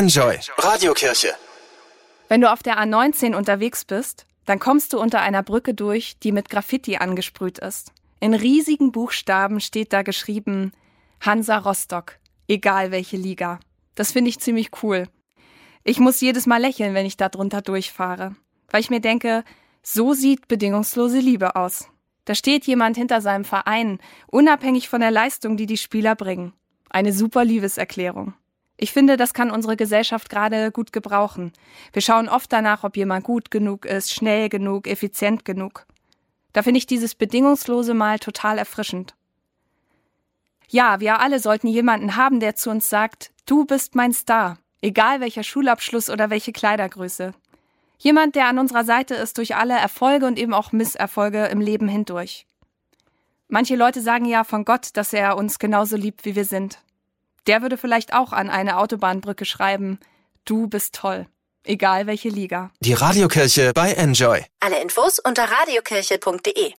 Enjoy Radiokirche. Wenn du auf der A19 unterwegs bist, dann kommst du unter einer Brücke durch, die mit Graffiti angesprüht ist. In riesigen Buchstaben steht da geschrieben Hansa Rostock, egal welche Liga. Das finde ich ziemlich cool. Ich muss jedes Mal lächeln, wenn ich da drunter durchfahre, weil ich mir denke, so sieht bedingungslose Liebe aus. Da steht jemand hinter seinem Verein, unabhängig von der Leistung, die die Spieler bringen. Eine super Liebeserklärung. Ich finde, das kann unsere Gesellschaft gerade gut gebrauchen. Wir schauen oft danach, ob jemand gut genug ist, schnell genug, effizient genug. Da finde ich dieses bedingungslose Mal total erfrischend. Ja, wir alle sollten jemanden haben, der zu uns sagt, du bist mein Star, egal welcher Schulabschluss oder welche Kleidergröße. Jemand, der an unserer Seite ist durch alle Erfolge und eben auch Misserfolge im Leben hindurch. Manche Leute sagen ja von Gott, dass er uns genauso liebt, wie wir sind. Der würde vielleicht auch an eine Autobahnbrücke schreiben, du bist toll, egal welche Liga. Die Radiokirche bei Enjoy. Alle Infos unter radiokirche.de